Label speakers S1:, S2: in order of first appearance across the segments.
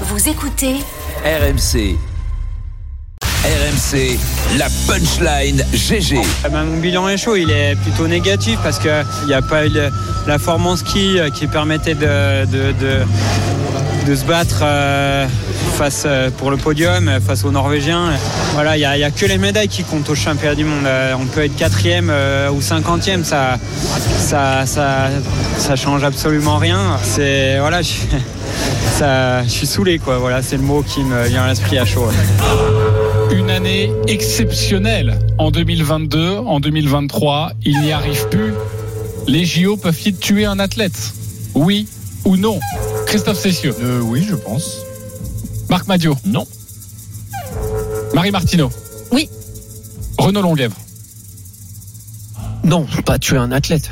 S1: Vous écoutez
S2: RMC. RMC, la punchline GG.
S3: Ah ben, mon bilan est chaud, il est plutôt négatif parce qu'il n'y a pas eu le- la forme en ski euh, qui permettait de, de, de- de se battre euh, face, euh, pour le podium euh, face aux Norvégiens. Voilà, il n'y a, il y a que les médailles qui comptent au championnat du monde. Euh, On peut être quatrième ou cinquantième, ça, ça, ça, ça change absolument rien. C'est voilà, je, ça, je suis saoulé quoi. Voilà, c'est le mot qui me vient à l'esprit à chaud.
S4: Une année exceptionnelle en 2022, en 2023, il n'y arrive plus. Les JO peuvent-ils tuer un athlète? Oui ou non? Christophe Cessieux,
S5: Euh, oui, je pense.
S4: Marc Madio,
S5: Non.
S4: Marie Martineau.
S6: Oui.
S4: Renaud Longuèvre.
S7: Non, pas tuer un athlète.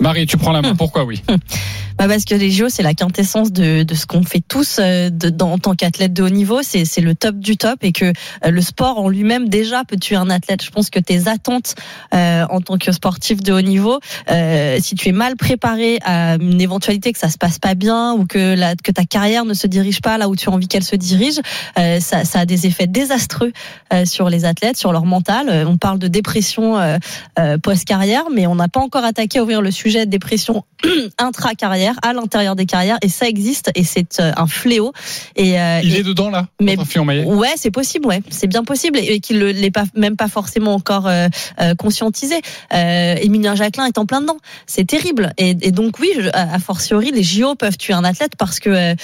S4: Marie, tu prends la main. Pourquoi oui?
S6: Bah parce que les JO, c'est la quintessence de, de ce qu'on fait tous euh, de- dans- en tant qu'athlète de haut niveau. C'est le top du top et que euh, le sport en lui-même déjà peut tuer un athlète. Je pense que tes attentes euh, en tant que sportif de haut niveau, euh, si tu es mal préparé à une éventualité que ça se passe pas bien ou que, la, que ta carrière ne se dirige pas là où tu as envie qu'elle se dirige, euh, ça, ça a des effets désastreux euh, sur les athlètes, sur leur mental. On parle de dépression post-carrière, mais on n'a pas encore attaqué à ouvrir le sujet de dépression intra-carrière, à l'intérieur des carrières, et ça existe, et c'est euh, un fléau. Et, euh,
S4: Il
S6: et-
S4: est dedans là
S6: mais- Ouais, c'est possible, ouais, c'est bien possible et, et qu'il ne pas même pas forcément encore euh, conscientisé. Euh, Émilien Jacquelin est en plein dedans, c'est terrible. Et, et donc oui, je- a fortiori, les JO peuvent tuer un athlète parce que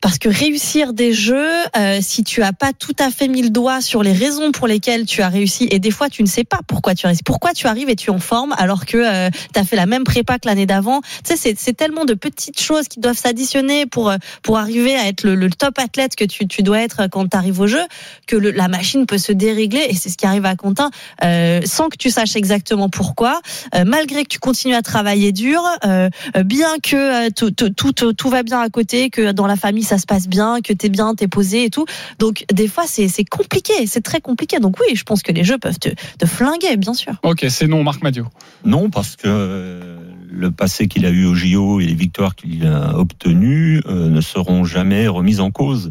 S6: parce que réussir des jeux, euh, si tu as pas tout à fait mis le doigt sur les raisons pour lesquelles tu as réussi, et des fois tu ne sais pas pourquoi tu as réussi, pourquoi tu arrives et tu es en forme alors que tu as fait la même prépa que l'année d'avant? Tu sais, c'est- tellement de petites choses qui doivent s'additionner pour euh, pour arriver à être le, le top athlète que tu, tu dois être quand tu arrives au jeu, que le- la machine peut se dérégler, et c'est ce qui arrive à Quentin, euh, sans que tu saches exactement pourquoi, euh, malgré que tu continues à travailler dur, euh, euh, bien que euh, tout, tout, tout, tout va bien à côté, que dans la famille ça se passe bien, que t'es bien, t'es posé et tout. Donc des fois c'est compliqué, c'est très compliqué. Donc oui, je pense que les jeux peuvent te, te flinguer, bien sûr.
S4: Ok, c'est non, Marc Madio.
S5: Non, parce que euh, le passé qu'il a eu au JO et les victoires qu'il a obtenues euh, ne seront jamais remises en cause.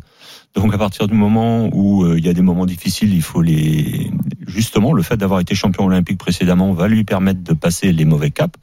S5: Donc à partir du moment où euh, il y a des moments difficiles, il faut les justement le fait d'avoir été champion olympique précédemment va lui permettre de passer les mauvais caps.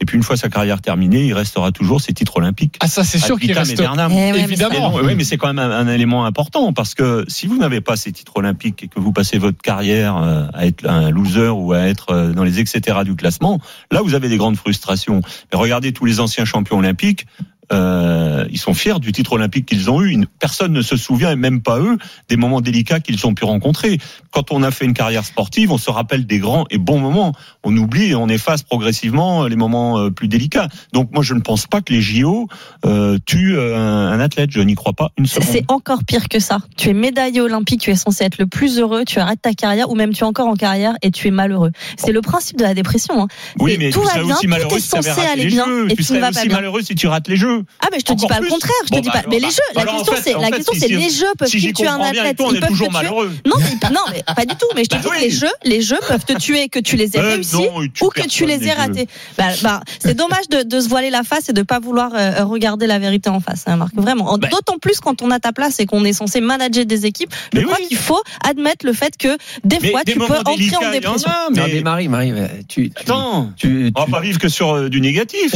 S5: Et puis une fois sa carrière terminée, il restera toujours ses titres olympiques.
S4: Ah ça c'est sûr qu'il
S5: vitam
S4: reste.
S6: Eh ouais, mais
S4: Évidemment.
S5: Oui, mais c'est quand même un, un élément important parce que si vous n'avez pas ces titres olympiques et que vous passez votre carrière euh, à être un loser ou à être euh, dans les etc du classement, là vous avez des grandes frustrations. Mais regardez tous les anciens champions olympiques. Euh, ils sont fiers du titre olympique qu'ils ont eu. Personne ne se souvient, et même pas eux, des moments délicats qu'ils ont pu rencontrer. Quand on a fait une carrière sportive, on se rappelle des grands et bons moments. On oublie et on efface progressivement les moments euh, plus délicats. Donc moi, je ne pense pas que les JO euh, tuent euh, un, un athlète. Je n'y crois pas une seconde.
S6: C'est encore pire que ça. Tu es médaillé olympique, tu es censé être le plus heureux, tu arrêtes ta carrière ou même tu es encore en carrière et tu es malheureux. C'est le principe de la dépression. hein.
S5: Oui, mais
S6: tout
S5: tu
S6: va
S5: serais
S6: bien,
S5: aussi
S6: tout
S5: malheureux
S6: est
S5: si tu raté
S6: aller
S5: les
S6: bien
S5: jeux.
S6: et
S5: Tu serais aussi malheureux si tu rates les jeux.
S6: Ah mais je te dis pas le contraire, je te dis
S5: bah,
S6: pas. Mais les
S5: bah,
S6: jeux, la question
S5: fait-
S6: c'est
S5: en
S6: la
S5: fait,
S6: question
S5: si-
S6: c'est
S5: si-
S6: les jeux peuvent
S5: Si j'y
S6: tuer un athlète.
S5: toi, on
S6: Ils
S5: est
S6: peuvent
S5: toujours
S6: te tuer.
S5: malheureux.
S6: Non, mais, non, mais pas du tout. Mais je te
S5: Bah
S6: dis
S5: oui.
S6: que les jeux, les jeux peuvent te tuer, que tu les aies
S5: Euh,
S6: réussis ou que tu les aies ratés. Bah, bah, c'est dommage de, de se voiler la face et de pas vouloir euh, regarder la vérité en face, hein, Marc. Vraiment. En-
S5: Bah.
S6: D'autant plus quand on a ta place et qu'on est censé manager des équipes. Je
S5: Mais
S6: crois qu'il faut admettre le fait que des fois tu peux entrer en dépression.
S7: Non,
S5: mais-
S7: mais Marie, Marie, tu,
S5: Attends,
S7: tu,
S5: on va pas vivre que sur euh, du négatif.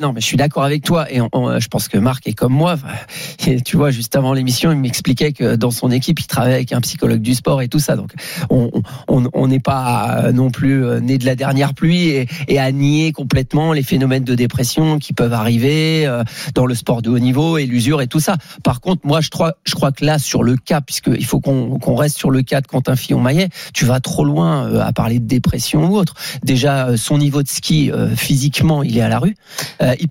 S7: Non, mais je suis, d'accord avec toi et je pense que Marc est comme moi. Tu vois, juste avant l'émission, il m'expliquait que dans son équipe, il travaille avec un psychologue du sport et tout ça. Donc, on n'est pas euh, non plus euh, né de la dernière pluie et, à nier complètement les phénomènes de dépression qui peuvent arriver euh, dans le sport de haut niveau et l'usure et tout ça. Par contre, moi, je crois, je crois que là, sur le cas, puisqu'il faut qu'on reste sur le cas de Quentin Fillon-Maillet, tu vas trop loin à parler de dépression ou autre. Déjà, son niveau de ski, physiquement, il est à la rue.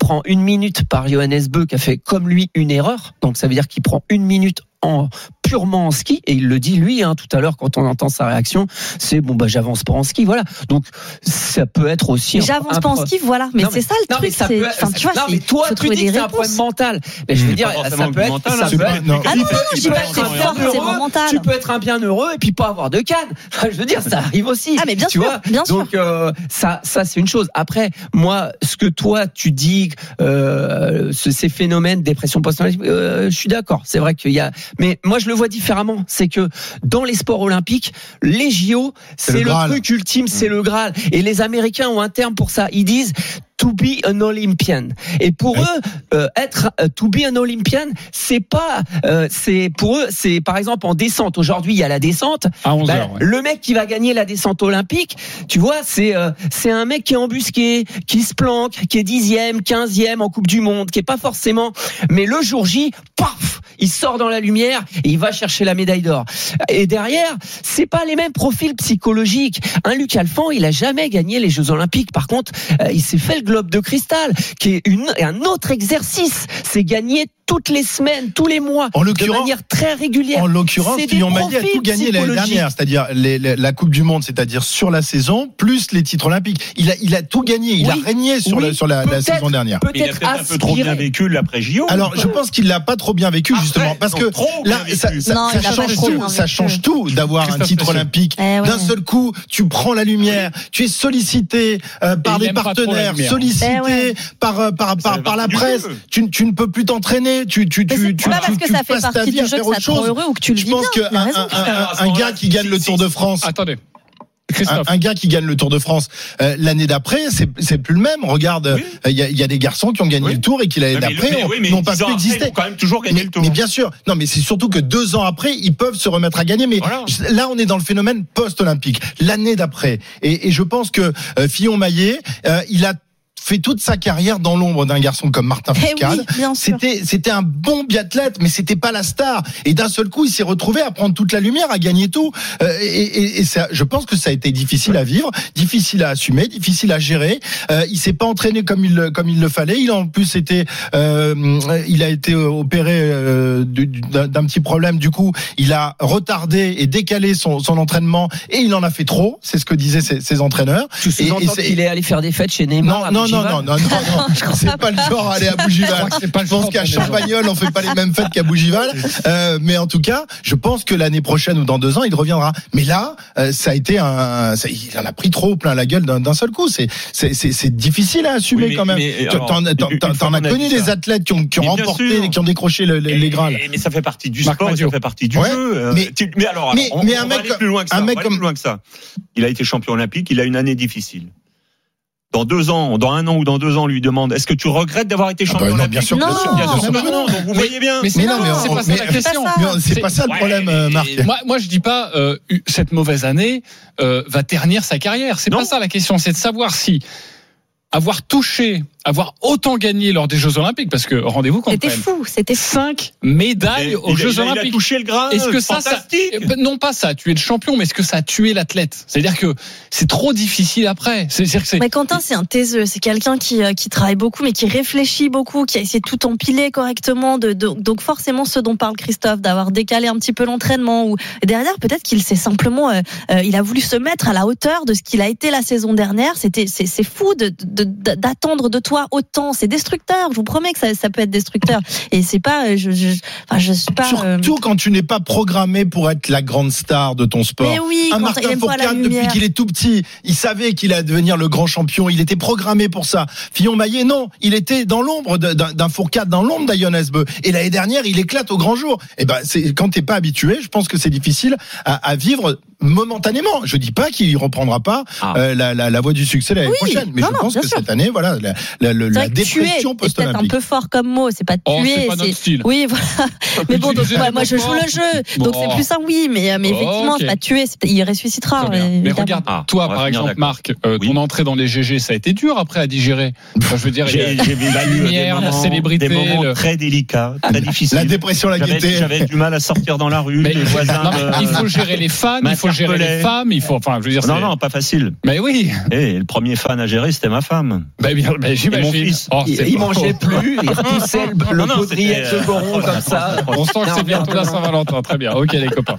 S7: Prend une minute par Johannes Beu qui a fait comme lui une erreur. Donc ça veut dire qu'il prend une minute en purement en ski et il le dit lui hein, tout à l'heure quand on entend sa réaction, c'est bon bah j'avance pas en ski voilà. Donc ça peut être aussi
S6: J'avance pas en ski, voilà. Mais c'est ça le
S7: non, mais
S6: truc.
S7: peut
S6: enfin, tu vois,
S7: non,
S6: c'est-
S7: mais toi, tu dis que c'est un problème mental. Mais je veux dire, ça peut être,
S5: mental,
S7: ça
S5: hein,
S7: peut
S5: pas-
S7: être,
S5: non.
S6: Ah non, non, je dis pas que c'est mental.
S7: Tu peux être un bien heureux et puis pas avoir de canne. Je veux dire, ça arrive aussi.
S6: Ah, mais bien
S7: tu
S6: sûr,
S7: vois
S6: bien sûr.
S7: Donc euh, ça, ça c'est une chose. Après, moi, ce que toi tu dis, euh, ce- ces phénomènes, dépression post-traumatique, euh, je suis d'accord. C'est vrai qu'il y a, mais moi je le vois différemment. C'est que dans les sports olympiques, les JO,
S1: C'est le
S7: truc ultime, c'est le Graal. Et les Américains ont un terme pour ça. Ils disent to be an Olympian. Et pour eux, euh, être euh, to be an Olympian, c'est pas, euh, c'est pour eux, c'est par exemple en descente. Aujourd'hui, il y a la descente.
S4: À 11
S7: Bah,
S4: heures. ouais.
S7: Le mec qui va gagner la descente olympique, tu vois, c'est euh, c'est un mec qui est embusqué, qui se planque, qui est dixième, quinzième en Coupe du Monde, qui est pas forcément. Mais le jour J, paf, il sort dans la lumière et il va chercher la médaille d'or. Et derrière, c'est pas les mêmes profils psychologiques. Un Luc Alphand, il a jamais gagné les Jeux Olympiques. Par contre, euh, il s'est fait le globe de cristal, qui est une, un autre exercice. C'est gagner toutes les semaines, tous les mois,
S1: En
S7: de
S1: l'occurrence,
S7: manière très régulière.
S1: En l'occurrence,
S7: des
S1: Maillet a tout gagné l'année dernière, c'est-à-dire la Coupe du Monde, c'est-à-dire sur la saison, plus les titres olympiques. Il a, il a tout gagné, il
S7: Oui.
S1: a régné sur,
S7: Oui.
S1: le- sur la, saison dernière.
S5: Il a
S7: Peut-être
S5: un peu trop bien vécu l'après JO.
S1: Alors, je pense qu'il l'a pas trop bien vécu
S5: Après,
S1: justement, parce que là, ça,
S6: Non,
S1: change tout,
S6: bien
S1: ça
S6: vécu.
S1: change tout d'avoir un titre olympique.
S6: Eh ouais.
S1: D'un seul coup, tu prends la lumière, tu es sollicité euh, par
S4: la
S1: partenaires, sollicité
S6: Eh ouais.
S1: par, euh, par,
S5: fait
S1: par, par la presse. tu ne peux plus t'entraîner, tu, tu, tu,
S6: c'est
S1: tu,
S6: pas
S1: tu-
S6: parce que
S1: tu
S6: ça fait partie du jeu que ça te rend heureux ou que tu le
S1: Je pense.
S6: Il
S1: qu'un
S6: raison.
S1: un, un, un gars qui gagne le Tour de France,
S4: Attendez.
S1: un,
S4: Christophe.
S1: un gars qui gagne le Tour de France euh, l'année d'après, c'est c'est plus le même. Regarde, euh,
S5: Oui.
S1: il y, a, il y a des garçons qui ont gagné
S5: Oui.
S1: le Tour et qui l'année d'après
S5: oui,
S1: n'ont pas pu
S5: après,
S1: exister.
S5: Ils ont quand même toujours gagné
S1: Mais,
S5: le tour.
S1: mais bien sûr, non, mais c'est surtout que deux ans après, ils peuvent se remettre à gagner. Mais
S5: Voilà.
S1: là, on est dans le phénomène post-olympique, l'année d'après. Et, et je pense que euh, Fillon Maillet, euh, il a fait toute sa carrière dans l'ombre d'un garçon comme Martin
S6: Eh
S1: Fourcade.
S6: oui, sûr.
S1: C'était c'était un bon biathlète, mais c'était pas la star. Et d'un seul coup, il s'est retrouvé à prendre toute la lumière, à gagner tout. Euh, et et, et ça, je pense que ça a été difficile à vivre, difficile à assumer, difficile à gérer. Euh, il s'est pas entraîné comme il le- comme il le fallait. Il a en plus été, euh, il a été opéré euh, du- du- d'un petit problème. Du coup, il a retardé et décalé son, son entraînement et il en a fait trop. C'est ce que disaient ses, ses entraîneurs.
S7: Tu
S1: Et- et
S7: sous-entends
S1: c'est-
S7: qu'il est allé faire des fêtes chez Neymar.
S1: Non,
S7: à
S1: non, non, non, non, non, non. c'est pas le genre à aller à Bougival.
S4: que c'est pas le
S1: Je pense qu'à. Champagnol, on fait pas les mêmes fêtes qu'à Bougival. Euh, mais en tout cas, je pense que l'année prochaine ou dans deux ans, il reviendra. Mais là, euh, ça a été un, ça- il en a pris trop plein la gueule d'un seul coup. C'est, c'est, c'est, c'est difficile à assumer
S5: Oui, mais-
S1: quand même.
S5: mais,
S1: T'en-
S5: alors,
S1: as connu des athlètes qui ont, qui ont remporté,
S5: sûr.
S1: qui ont décroché le- les.
S5: Et- mais ça fait partie du
S4: Marc
S5: sport, ça fait partie du
S1: Ouais,
S5: jeu. Euh,
S1: mais-
S5: mais alors,
S1: mais-
S5: on,
S1: mais
S5: on
S1: un
S5: va
S1: mec
S5: aller plus loin que ça.
S1: un
S5: on
S1: mec comme-
S5: plus loin que ça. Il a été champion olympique. Il a une année difficile. Dans deux ans, dans un an ou dans deux ans, lui demande est-ce que tu regrettes d'avoir été
S1: Ah bah
S5: champion
S1: non, bien sûr que
S6: Non.
S1: bien sûr,
S5: Bien sûr non.
S1: non.
S5: Donc vous voyez bien.
S4: Mais c'est
S1: Mais
S4: non,
S1: non, mais
S4: c'est
S1: on-
S4: pas ça
S1: mais-
S4: la question.
S1: c'est pas ça le
S5: Ouais,
S1: problème, euh, Marc.
S4: Moi, moi, je dis pas euh, cette mauvaise année euh, va ternir sa carrière. C'est pas ça la question. C'est de savoir si avoir touché, avoir autant gagné lors des Jeux Olympiques, parce que rendez-vous quand
S6: C'était fou, c'était
S4: cinq médailles
S5: Il-
S4: aux
S5: il-
S4: Jeux
S5: il a- Il a
S4: Olympiques.
S5: touché le Graal.
S4: Est-ce que ça, ça
S5: fantastique.
S4: euh, non pas ça, tu es le champion, mais est-ce que ça a tué l'athlète? C'est-à-dire que c'est trop difficile après. C'est-à-dire que c'est
S6: Mais Quentin, c'est un taiseux. C'est quelqu'un qui, euh, qui travaille beaucoup, mais qui réfléchit beaucoup, qui a essayé de tout empiler correctement. De, de- donc forcément, ce dont parle Christophe, d'avoir décalé un petit peu l'entraînement. Ou et derrière, peut-être qu'il s'est simplement, euh, euh, il a voulu se mettre à la hauteur de ce qu'il a été la saison dernière. C'était, c'est, fou de, de- de- d'attendre autant. C'est destructeur. Je vous promets que ça, ça peut être destructeur. Et c'est pas, euh, je, je, enfin, je suis pas. euh,
S1: Surtout quand tu n'es pas programmé pour être la grande star de ton sport.
S6: mais oui,
S1: Un Martin Fourcade, depuis qu'il est tout petit, il savait qu'il allait devenir le grand champion. Il était programmé pour ça. Fillon Maillet, non, il était dans l'ombre d'un Fourcade, dans l'ombre d'Ion Esbeux. Et l'année dernière, il éclate au grand jour. Et ben, c'est quand t'es pas habitué, je pense que c'est difficile à, à vivre momentanément. Je dis pas qu'il reprendra pas
S5: Ah.
S1: euh, la, la, la voie du succès l'année
S6: Oui,
S1: prochaine, mais
S6: non,
S1: je pense que
S6: sûr.
S1: cette année, voilà, la, la, le-
S6: C'est
S1: la dépression
S6: est peut-être un
S1: post-olympique.
S6: peu fort comme mot. C'est pas
S4: Oh,
S6: tuer.
S4: c'est pas notre style.
S6: Oui, voilà. Mais bon, donc, ouais, moi je joue le jeu, donc c'est plus un oui, mais, mais
S4: Oh,
S6: effectivement,
S4: ok.
S6: c'est pas tuer, c'est- il ressuscitera. Euh,
S4: Mais regarde,
S5: Ah,
S4: toi par exemple. Marc, euh,
S5: Oui.
S4: ton entrée dans les GG, ça a été dur après à digérer. Enfin, je veux dire,
S5: J'ai
S4: la lumière, la célébrité,
S5: des moments très délicats, très difficiles.
S1: La dépression, la gaieté.
S5: j'avais du mal à sortir dans la rue, les voisins.
S4: Il faut gérer les fans, il faut gérer
S5: Pelé.
S4: les femmes, il faut, enfin, je veux dire,
S5: Non, non, pas facile.
S4: Mais oui,
S5: Et le premier fan à gérer, c'était ma femme.
S4: bah, bien, bah,
S5: Et mon
S4: j'imagine.
S5: fils.
S4: Oh,
S7: Il, mangeait plus, il repoussait le, le
S5: Non, non,
S7: baudrier de
S5: c'était, euh,
S7: Goron comme ça.
S4: On sent que c'est bientôt la. Saint-Valentin. Très bien. Ok, les copains.